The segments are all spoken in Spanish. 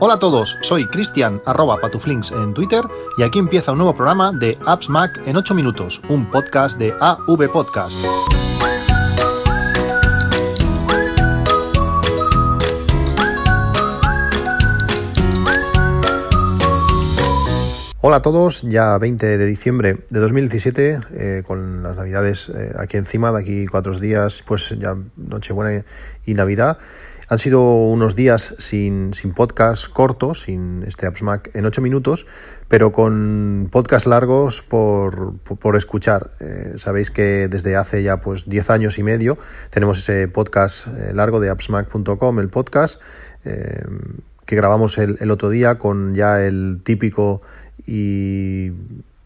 Hola a todos, soy Cristian arroba patuflinks en Twitter y aquí empieza un nuevo programa de Apps Mac en 8 minutos, un podcast de AV Podcast. Hola a todos, ya 20 de diciembre de 2017, eh, con las navidades eh, aquí encima, de aquí cuatro días, pues ya Nochebuena y Navidad. Han sido unos días sin, sin podcast cortos, sin este Apps Mac en 8 minutos, pero con podcast largos por, por, escuchar. Eh, sabéis que desde hace ya pues 10 años y medio tenemos ese podcast largo de appsmac.com, el podcast, que grabamos el, el otro día con ya el típico y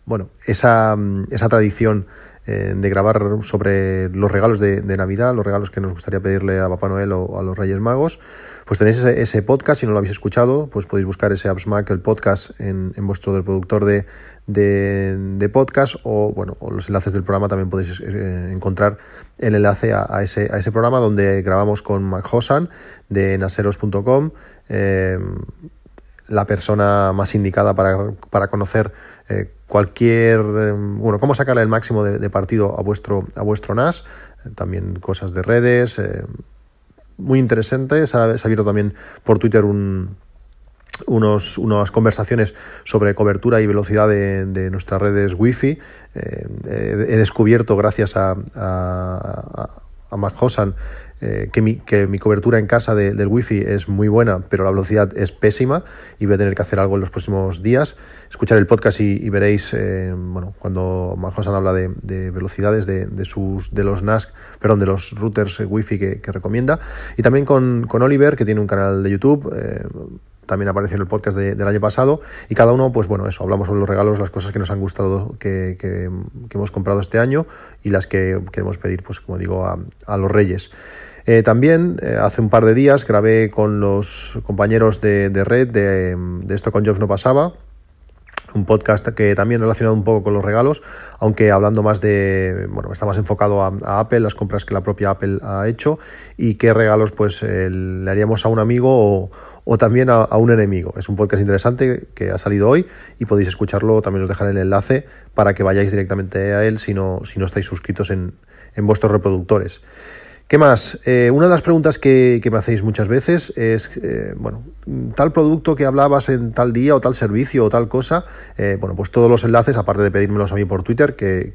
bueno, esa, esa tradición eh, de grabar sobre los regalos de, Navidad, los regalos que nos gustaría pedirle a Papá Noel o a los Reyes Magos, pues tenéis ese, podcast, si no lo habéis escuchado, pues podéis buscar ese AppsMac, el podcast, en, en vuestro reproductor de, de, podcast o bueno los enlaces del programa también podéis eh, encontrar el enlace a, ese, a ese programa donde grabamos con Mac Hosan de naseros.com eh, la persona más indicada para, para conocer cualquier, eh, bueno, cómo sacarle el máximo de, partido a vuestro, a vuestro NAS, eh, también cosas de redes, muy interesante, se ha, abierto también por Twitter un, unos, unas conversaciones sobre cobertura y velocidad de, nuestras redes Wi-Fi. he descubierto, gracias a, a, a Mac Hosan, eh, que, mi, que, mi, cobertura en casa del wifi es muy buena, pero la velocidad es pésima y voy a tener que hacer algo en los próximos días. Escuchar el podcast y, veréis, eh, bueno, cuando Manjosan habla de, velocidades de, sus, de los NAS, perdón, de los routers wifi que, que recomienda. Y también con, con, Oliver, que tiene un canal de YouTube. Eh, también apareció en el podcast del año pasado y cada uno, pues bueno, eso, hablamos sobre los regalos, las cosas que nos han gustado que, que, hemos comprado este año y las que queremos pedir, pues como digo, a, a los reyes. Eh, también eh, hace un par de días grabé con los compañeros de, red de, Esto con Jobs no pasaba, un podcast que también relacionado un poco con los regalos, aunque hablando más de, bueno, está más enfocado a, Apple, las compras que la propia Apple ha hecho y qué regalos pues eh, le haríamos a un amigo o, también a, un enemigo. Es un podcast interesante que ha salido hoy y podéis escucharlo, también os dejaré el enlace para que vayáis directamente a él si no, si no estáis suscritos en, en vuestros reproductores. ¿Qué más? Eh, una de las preguntas que, me hacéis muchas veces es, eh, bueno, tal producto que hablabas en tal día o tal servicio o tal cosa, eh, bueno, pues todos los enlaces, aparte de pedírmelos a mí por Twitter, que,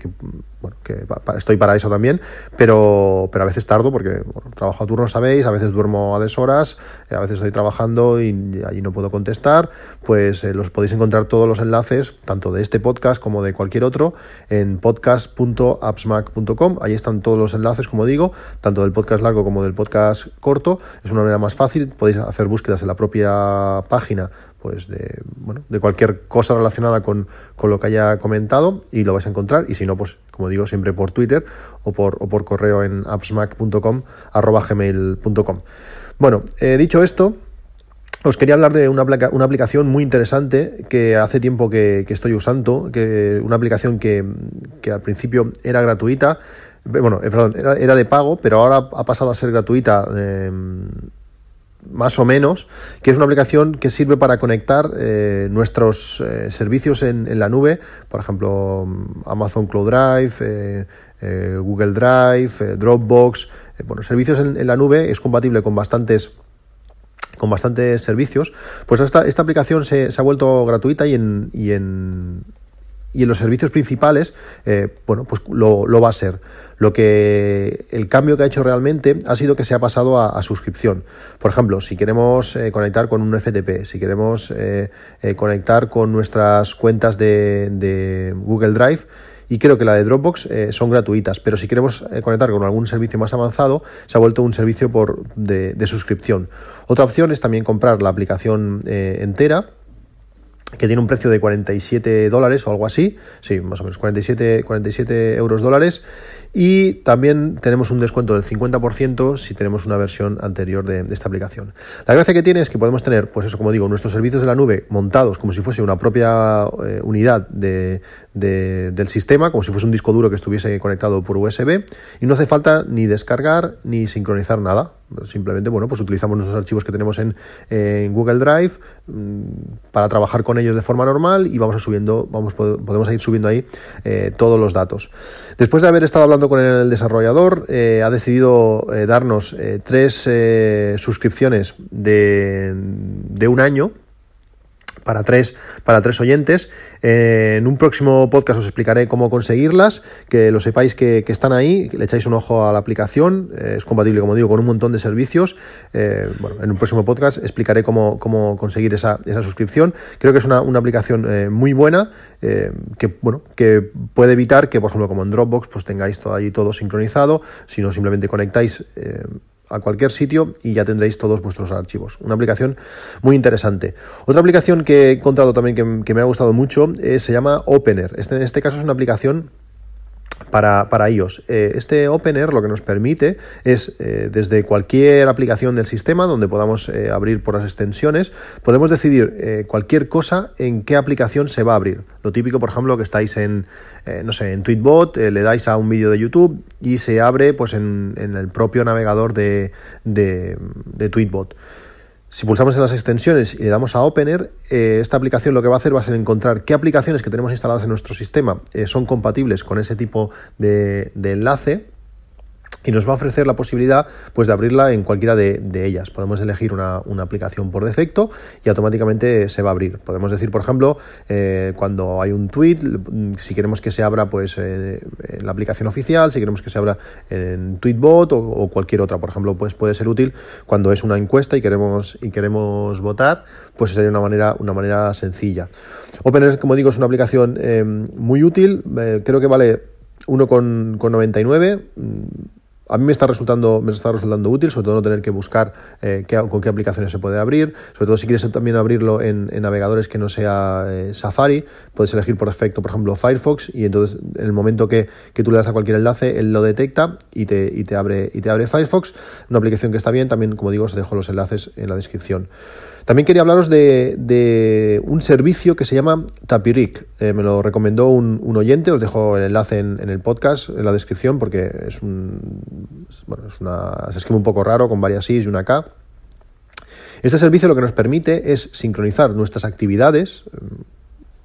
bueno, que estoy para eso también, pero, pero a veces tardo porque trabajo a turno, sabéis, a veces duermo a deshoras, a veces estoy trabajando y allí no puedo contestar, pues los podéis encontrar todos los enlaces, tanto de este podcast como de cualquier otro, en podcast.appsmac.com, ahí están todos los enlaces, como digo, tanto del podcast largo como del podcast corto. Es una manera más fácil. Podéis hacer búsquedas en la propia página pues de, bueno, de cualquier cosa relacionada con, con, lo que haya comentado y lo vais a encontrar. Y si no, pues como digo, siempre por Twitter o por, o por correo en appsmac.com arroba gmail.com. Bueno, eh, dicho esto, os quería hablar de una, una, aplicación muy interesante que hace tiempo que, que estoy usando, que una aplicación que, que, al principio era gratuita, bueno, eh, perdón, era, de pago, pero ahora ha pasado a ser gratuita. Eh, más o menos, que es una aplicación que sirve para conectar eh, nuestros servicios en, la nube, por ejemplo, Amazon Cloud Drive, Google Drive, Dropbox, bueno, servicios en, la nube, es compatible con bastantes con bastantes servicios, pues esta, esta aplicación se, se ha vuelto gratuita y en, y en, y en los servicios principales, eh, bueno, pues lo, va a ser. Lo que el cambio que ha hecho realmente ha sido que se ha pasado a, suscripción. Por ejemplo, si queremos eh, conectar con un FTP, si queremos eh, conectar con nuestras cuentas de, Google Drive, y creo que la de Dropbox son gratuitas, pero si queremos conectar con algún servicio más avanzado, se ha vuelto un servicio por, de, de suscripción. Otra opción es también comprar la aplicación entera que tiene un precio de 47 dólares o algo así, sí, más o menos 47, 47 euros dólares, y también tenemos un descuento del 50% si tenemos una versión anterior de, esta aplicación. La gracia que tiene es que podemos tener, pues eso como digo, nuestros servicios de la nube montados como si fuese una propia eh, unidad de, del sistema, como si fuese un disco duro que estuviese conectado por USB, y no hace falta ni descargar ni sincronizar nada. Simplemente, bueno, pues utilizamos nuestros archivos que tenemos en, Google Drive mm, para trabajar con ellos de forma normal y vamos a subiendo, vamos, podemos ir subiendo ahí eh, todos los datos. Después de haber estado hablando con el desarrollador, eh, ha decidido eh, darnos tres suscripciones de, de un año para tres, para tres oyentes. Eh, en un próximo podcast os explicaré cómo conseguirlas, que lo sepáis que, están ahí, le echáis un ojo a la aplicación, eh, es compatible, como digo, con un montón de servicios. Eh, bueno, en un próximo podcast explicaré cómo, cómo conseguir esa, esa, suscripción. Creo que es una, una aplicación muy buena, que, bueno, que puede evitar que, por ejemplo, como en Dropbox, pues tengáis todo ahí todo sincronizado, si no simplemente conectáis a cualquier sitio y ya tendréis todos vuestros archivos. Una aplicación muy interesante. Otra aplicación que he encontrado también que, me ha gustado mucho eh, se llama Opener. Este, en este caso es una aplicación para, para iOS. Eh, este Opener lo que nos permite es, eh, desde cualquier aplicación del sistema donde podamos eh, abrir por las extensiones, podemos decidir cualquier cosa en qué aplicación se va a abrir. Lo típico, por ejemplo, que estáis en, no sé, en Tweetbot, le dais a un vídeo de YouTube y se abre pues en, el propio navegador de, de Tweetbot. Si pulsamos en las extensiones y le damos a Opener, eh, esta aplicación lo que va a hacer va a ser encontrar qué aplicaciones que tenemos instaladas en nuestro sistema eh, son compatibles con ese tipo de enlace y nos va a ofrecer la posibilidad pues, de abrirla en cualquiera de, ellas. Podemos elegir una, aplicación por defecto y automáticamente se va a abrir. Podemos decir, por ejemplo, eh, cuando hay un tweet, si queremos que se abra pues, eh, en la aplicación oficial, si queremos que se abra en Tweetbot o, cualquier otra. Por ejemplo, pues puede ser útil cuando es una encuesta y queremos, y queremos votar, pues sería una manera, una manera sencilla. Opener, como digo, es una aplicación eh, muy útil. creo que vale 1,99 a mí me está resultando, me está resultando útil, sobre todo no tener que buscar eh, con qué aplicaciones se puede abrir, sobre todo si quieres también abrirlo en, navegadores que no sea eh, Safari, puedes elegir por defecto, por ejemplo, Firefox, y entonces en el momento que, tú le das a cualquier enlace, él lo detecta y te, y te, abre, y te abre Firefox, una aplicación que está bien, también como digo, os dejo los enlaces en la descripción. También quería hablaros de, un servicio que se llama Tapirik. Eh, me lo recomendó un, oyente, os dejo el enlace en, el podcast, en la descripción, porque es un. Bueno, es una. Se escribe un poco raro, con varias Is y una K. Este servicio lo que nos permite es sincronizar nuestras actividades,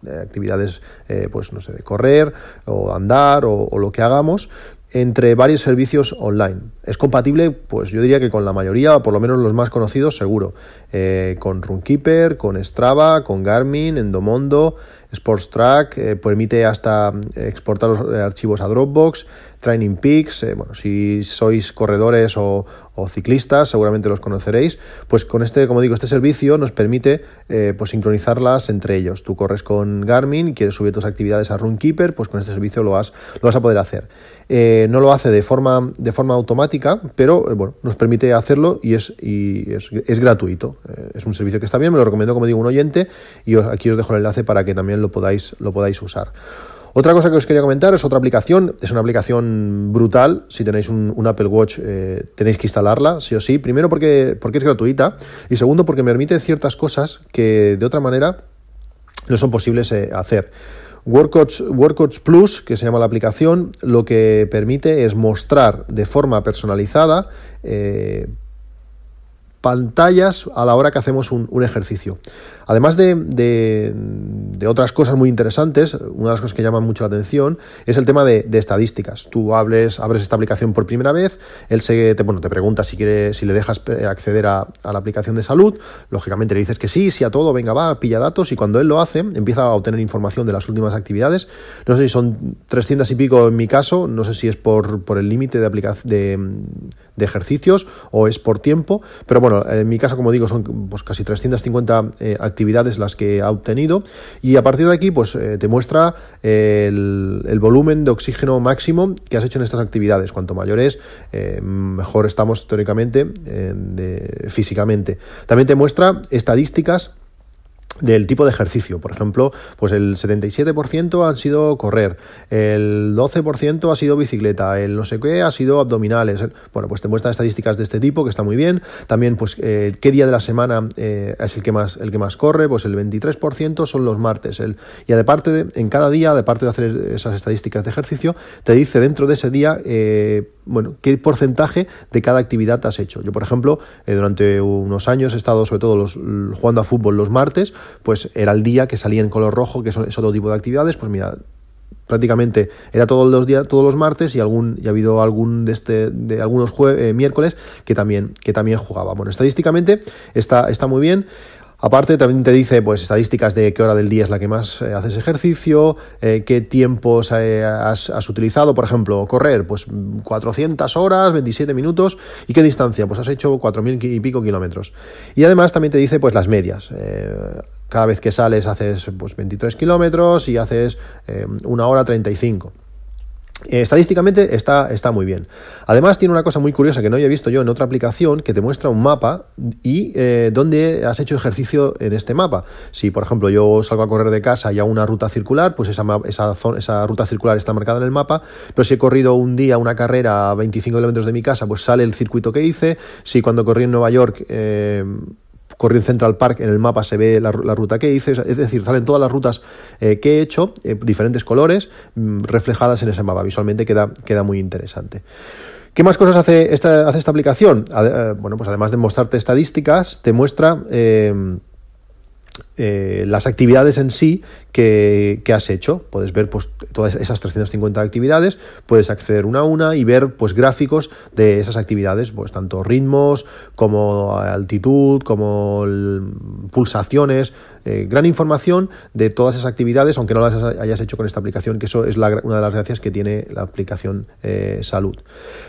eh, actividades, eh, pues no sé, de correr o andar o, lo que hagamos, entre varios servicios online. Es compatible, pues yo diría que con la mayoría, o por lo menos los más conocidos, seguro. Eh, con Runkeeper, con Strava, con Garmin, Endomondo, Sports Track, eh, permite hasta eh, exportar los archivos a Dropbox, Training Peaks, bueno, si sois corredores o, ciclistas, seguramente los conoceréis, pues con este, como digo, este servicio nos permite eh, pues sincronizarlas entre ellos. Tú corres con Garmin y quieres subir tus actividades a Runkeeper, pues con este servicio lo vas, lo vas a poder hacer. Eh, no lo hace de forma, de forma automática, pero eh, bueno, nos permite hacerlo y es, y es, gratuito. es un servicio que está bien, me lo recomiendo, como digo, un oyente y aquí os dejo el enlace para que también lo podáis, lo podáis usar. Otra cosa que os quería comentar es otra aplicación, es una aplicación brutal, si tenéis un, Apple Watch eh, tenéis que instalarla, sí o sí, primero porque, porque es gratuita y segundo porque me permite ciertas cosas que de otra manera no son posibles eh, hacer. Workouts, Plus, que se llama la aplicación, lo que permite es mostrar de forma personalizada eh, pantallas a la hora que hacemos un, ejercicio. Además de, otras cosas muy interesantes, una de las cosas que llaman mucho la atención es el tema de, estadísticas. Tú hables, abres esta aplicación por primera vez, él se, te, bueno, te pregunta si, quiere, si le dejas acceder a, la aplicación de salud, lógicamente le dices que sí, sí a todo, venga, va, pilla datos y cuando él lo hace empieza a obtener información de las últimas actividades. No sé si son 300 y pico en mi caso, no sé si es por, por el límite de, de, de ejercicios o es por tiempo, pero bueno, en mi caso, como digo, son pues, casi 350 eh, actividades las que ha obtenido y a partir de aquí pues eh, te muestra el, volumen de oxígeno máximo que has hecho en estas actividades. Cuanto mayor es, eh, mejor estamos teóricamente físicamente. También te muestra estadísticas del tipo de ejercicio. Por ejemplo, pues el 77% han sido correr, el 12% ha sido bicicleta, el no sé qué ha sido abdominales. Bueno, pues te muestra estadísticas de este tipo que está muy bien. También, pues, eh, qué día de la semana eh, es el que más el que más corre, pues el 23% son los martes. El, y aparte de, en cada día, aparte de hacer esas estadísticas de ejercicio, te dice dentro de ese día, eh, bueno, qué porcentaje de cada actividad has hecho. Yo, por ejemplo, durante unos años he estado sobre todo los, jugando a fútbol los martes pues era el día que salía en color rojo, que es otro tipo de actividades, pues mira, prácticamente era todos los días, todos los martes y algún y ha habido algún de este de algunos eh, miércoles que también que también jugaba. Bueno, estadísticamente está está muy bien. Aparte, también te dice pues, estadísticas de qué hora del día es la que más eh, haces ejercicio, eh, qué tiempos eh, has, utilizado. Por ejemplo, correr, pues 400 horas, 27 minutos. ¿Y qué distancia? Pues has hecho 4.000 y pico kilómetros. Y además también te dice pues, las medias. cada vez que sales haces pues, 23 kilómetros y haces una hora 35. Eh, estadísticamente está, está muy bien. Además tiene una cosa muy curiosa que no había visto yo en otra aplicación que te muestra un mapa y eh, dónde has hecho ejercicio en este mapa. Si por ejemplo yo salgo a correr de casa y hago una ruta circular, pues esa, esa, esa ruta circular está marcada en el mapa, pero si he corrido un día una carrera a 25 kilómetros de mi casa, pues sale el circuito que hice. Si cuando corrí en Nueva York... Eh, corrí en Central Park, en el mapa se ve la, ruta que hice, es decir, salen todas las rutas eh, que he hecho, eh, diferentes colores, mm, reflejadas en ese mapa. Visualmente queda, queda muy interesante. ¿Qué más cosas hace esta, hace esta aplicación? Eh, bueno, pues además de mostrarte estadísticas, te muestra las actividades en sí que, has hecho. Puedes ver pues, todas esas 350 actividades, puedes acceder una a una y ver pues, gráficos de esas actividades, pues tanto ritmos como altitud, como pulsaciones, eh, gran información de todas esas actividades, aunque no las hayas hecho con esta aplicación, que eso es una de las gracias que tiene la aplicación eh, Salud.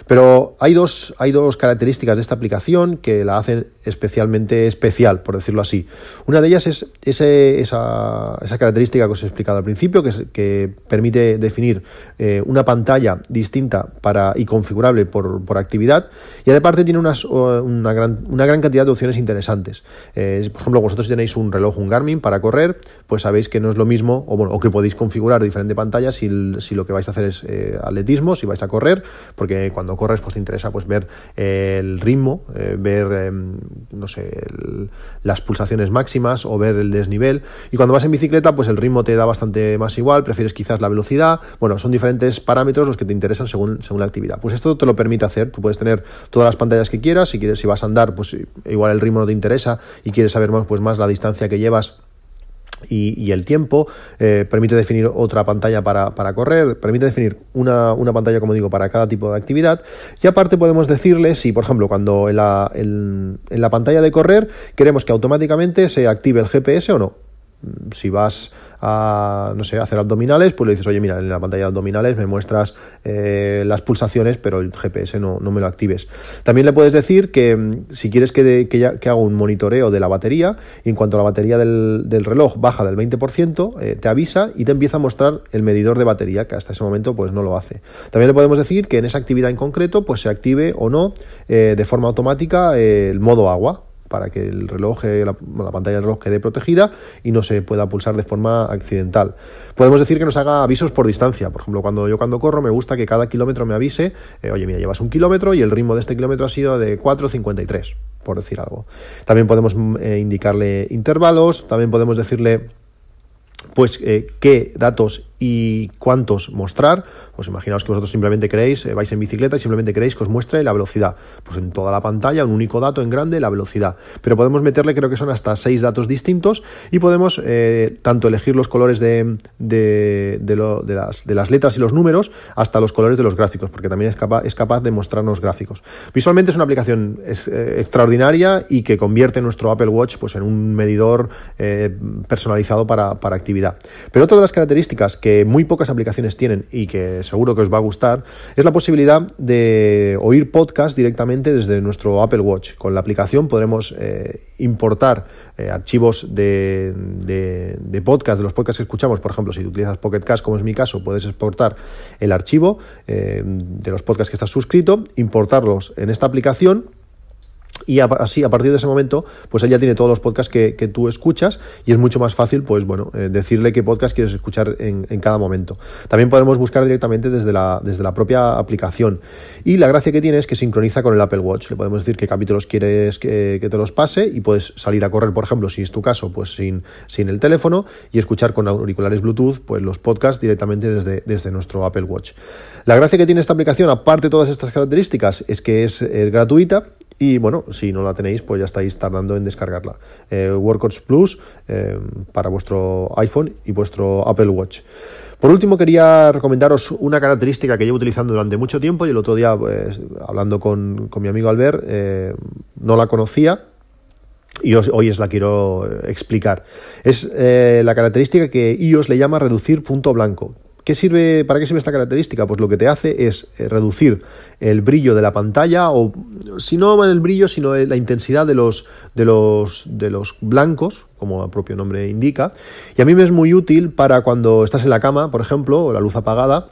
Pero hay dos, hay dos características de esta aplicación que la hacen especialmente especial, por decirlo así. Una de ellas es esa, esa, característica que os he explicado al principio, que, que permite definir eh, una pantalla distinta para, y configurable por, por actividad, y aparte tiene unas, una, gran, una gran cantidad de opciones interesantes. Eh, por ejemplo, vosotros tenéis un reloj, un Garmin para correr, pues sabéis que no es lo mismo, o, bueno, o que podéis configurar diferente pantalla si, si lo que vais a hacer es eh, atletismo, si vais a correr, porque cuando corres pues te interesa pues ver el ritmo, ver, em, no sé, las pulsaciones máximas o ver el desnivel. Y cuando vas en bicicleta, pues el ritmo te da bastante más igual, prefieres quizás la velocidad. Bueno, son diferentes parámetros los que te interesan según, según la actividad. Pues esto te lo permite hacer. Tú puedes tener todas las pantallas que quieras. Si quieres, si vas a andar, pues igual el ritmo no te interesa y quieres saber más, pues más la distancia que llevas y, el tiempo, eh, permite definir otra pantalla para, correr, permite definir una, pantalla, como digo, para cada tipo de actividad. Y aparte podemos decirle si, por ejemplo, cuando en la, en la pantalla de correr queremos que automáticamente se active el GPS o no. Si vas a, no sé, hacer abdominales, pues le dices, oye, mira, en la pantalla de abdominales me muestras eh, las pulsaciones, pero el GPS no, no, me lo actives. También le puedes decir que mm, si quieres que, que, haga un monitoreo de la batería, y en cuanto la batería del, reloj baja del 20%, eh, te avisa y te empieza a mostrar el medidor de batería, que hasta ese momento pues no lo hace. También le podemos decir que en esa actividad en concreto pues se active o no eh, de forma automática el modo agua para que el reloj, eh, la, pantalla del reloj quede protegida y no se pueda pulsar de forma accidental. Podemos decir que nos haga avisos por distancia. Por ejemplo, cuando yo cuando corro me gusta que cada kilómetro me avise, eh, oye, mira, llevas un kilómetro y el ritmo de este kilómetro ha sido de 4.53, por decir algo. También podemos mm, eh, indicarle intervalos, también podemos decirle pues qué datos y cuántos mostrar. Pues imaginaos que vosotros simplemente queréis, eh, vais en bicicleta y simplemente queréis que os muestre la velocidad. Pues en toda la pantalla, un único dato en grande, la velocidad. Pero podemos meterle, creo que son hasta seis datos distintos y podemos eh, tanto elegir los colores de, de, las, letras y los números hasta los colores de los gráficos, porque también es capaz, es capaz de mostrarnos gráficos. Visualmente es una aplicación eh, extraordinaria y que convierte nuestro Apple Watch pues, en un medidor personalizado para, para actividad. Pero otra de las características que muy pocas aplicaciones tienen y que seguro que os va a gustar, es la posibilidad de oír podcast directamente desde nuestro Apple Watch. Con la aplicación podremos eh, importar eh, archivos de, de, podcast, de los podcasts que escuchamos. Por ejemplo, si utilizas Pocket Cast, como es mi caso, puedes exportar el archivo eh, de los podcasts que estás suscrito, importarlos en esta aplicación y así a partir de ese momento pues él ya tiene todos los podcasts que, que tú escuchas y es mucho más fácil pues bueno eh, decirle qué podcast quieres escuchar en, en, cada momento. También podemos buscar directamente desde la, desde la propia aplicación. Y la gracia que tiene es que sincroniza con el Apple Watch. Le podemos decir qué capítulos quieres que, que te los pase y puedes salir a correr por ejemplo si es tu caso pues sin, sin el teléfono y escuchar con auriculares Bluetooth pues los podcasts directamente desde, desde nuestro Apple Watch. La gracia que tiene esta aplicación aparte de todas estas características es que es eh, gratuita y bueno, si no la tenéis, pues ya estáis tardando en descargarla. Eh, Workouts Plus eh, para vuestro iPhone y vuestro Apple Watch. Por último, quería recomendaros una característica que llevo utilizando durante mucho tiempo y el otro día, pues, hablando con, mi amigo Albert, eh, no la conocía, y hoy os la quiero explicar. Es la característica que iOS le llama reducir punto blanco. ¿Qué sirve, ¿Para qué sirve esta característica? Pues lo que te hace es eh, reducir el brillo de la pantalla, o si no el brillo, sino la intensidad de los, de los, de los blancos, como el propio nombre indica. Y a mí me es muy útil para cuando estás en la cama, por ejemplo, o la luz apagada,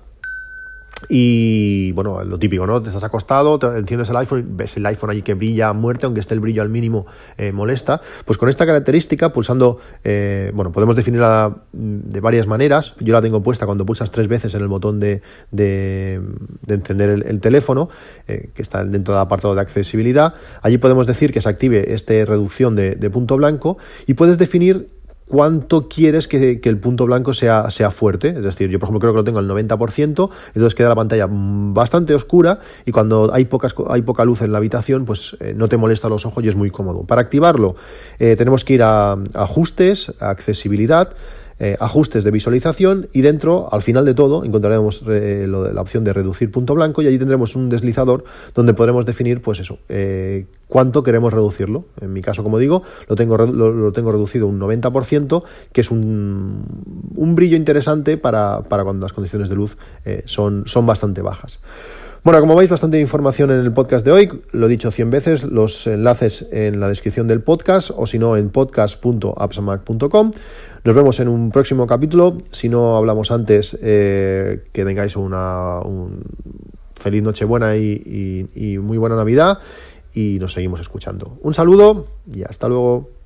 y bueno, lo típico, ¿no? Te estás acostado, te enciendes el iPhone, ves el iPhone ahí que brilla a muerte, aunque esté el brillo al mínimo, eh, molesta. Pues con esta característica, pulsando, eh, bueno, podemos definirla de varias maneras. Yo la tengo puesta cuando pulsas tres veces en el botón de, de, encender el, teléfono, eh, que está dentro del apartado de accesibilidad. Allí podemos decir que se active esta reducción de punto blanco y puedes definir cuánto quieres que, el punto blanco sea, fuerte. Es decir, yo por ejemplo creo que lo tengo al 90%, entonces queda la pantalla bastante oscura y cuando hay, poca luz en la habitación, pues eh, no te molesta los ojos y es muy cómodo. Para activarlo eh, tenemos que ir a ajustes, accesibilidad, eh, ajustes de visualización y dentro, al final de todo, encontraremos eh, la opción de reducir punto blanco y allí tendremos un deslizador donde podremos definir, pues eso, eh, cuánto queremos reducirlo. En mi caso, como digo, lo tengo, lo, tengo reducido un 90%, que es un, un brillo interesante para, para, cuando las condiciones de luz son, son bastante bajas. Bueno, como veis, bastante información en el podcast de hoy. Lo he dicho 100 veces, los enlaces en la descripción del podcast o si no en podcast.appsmac.com. Nos vemos en un próximo capítulo. Si no hablamos antes, eh, que tengáis una un feliz Nochebuena y, y muy buena Navidad. Y nos seguimos escuchando. Un saludo y hasta luego.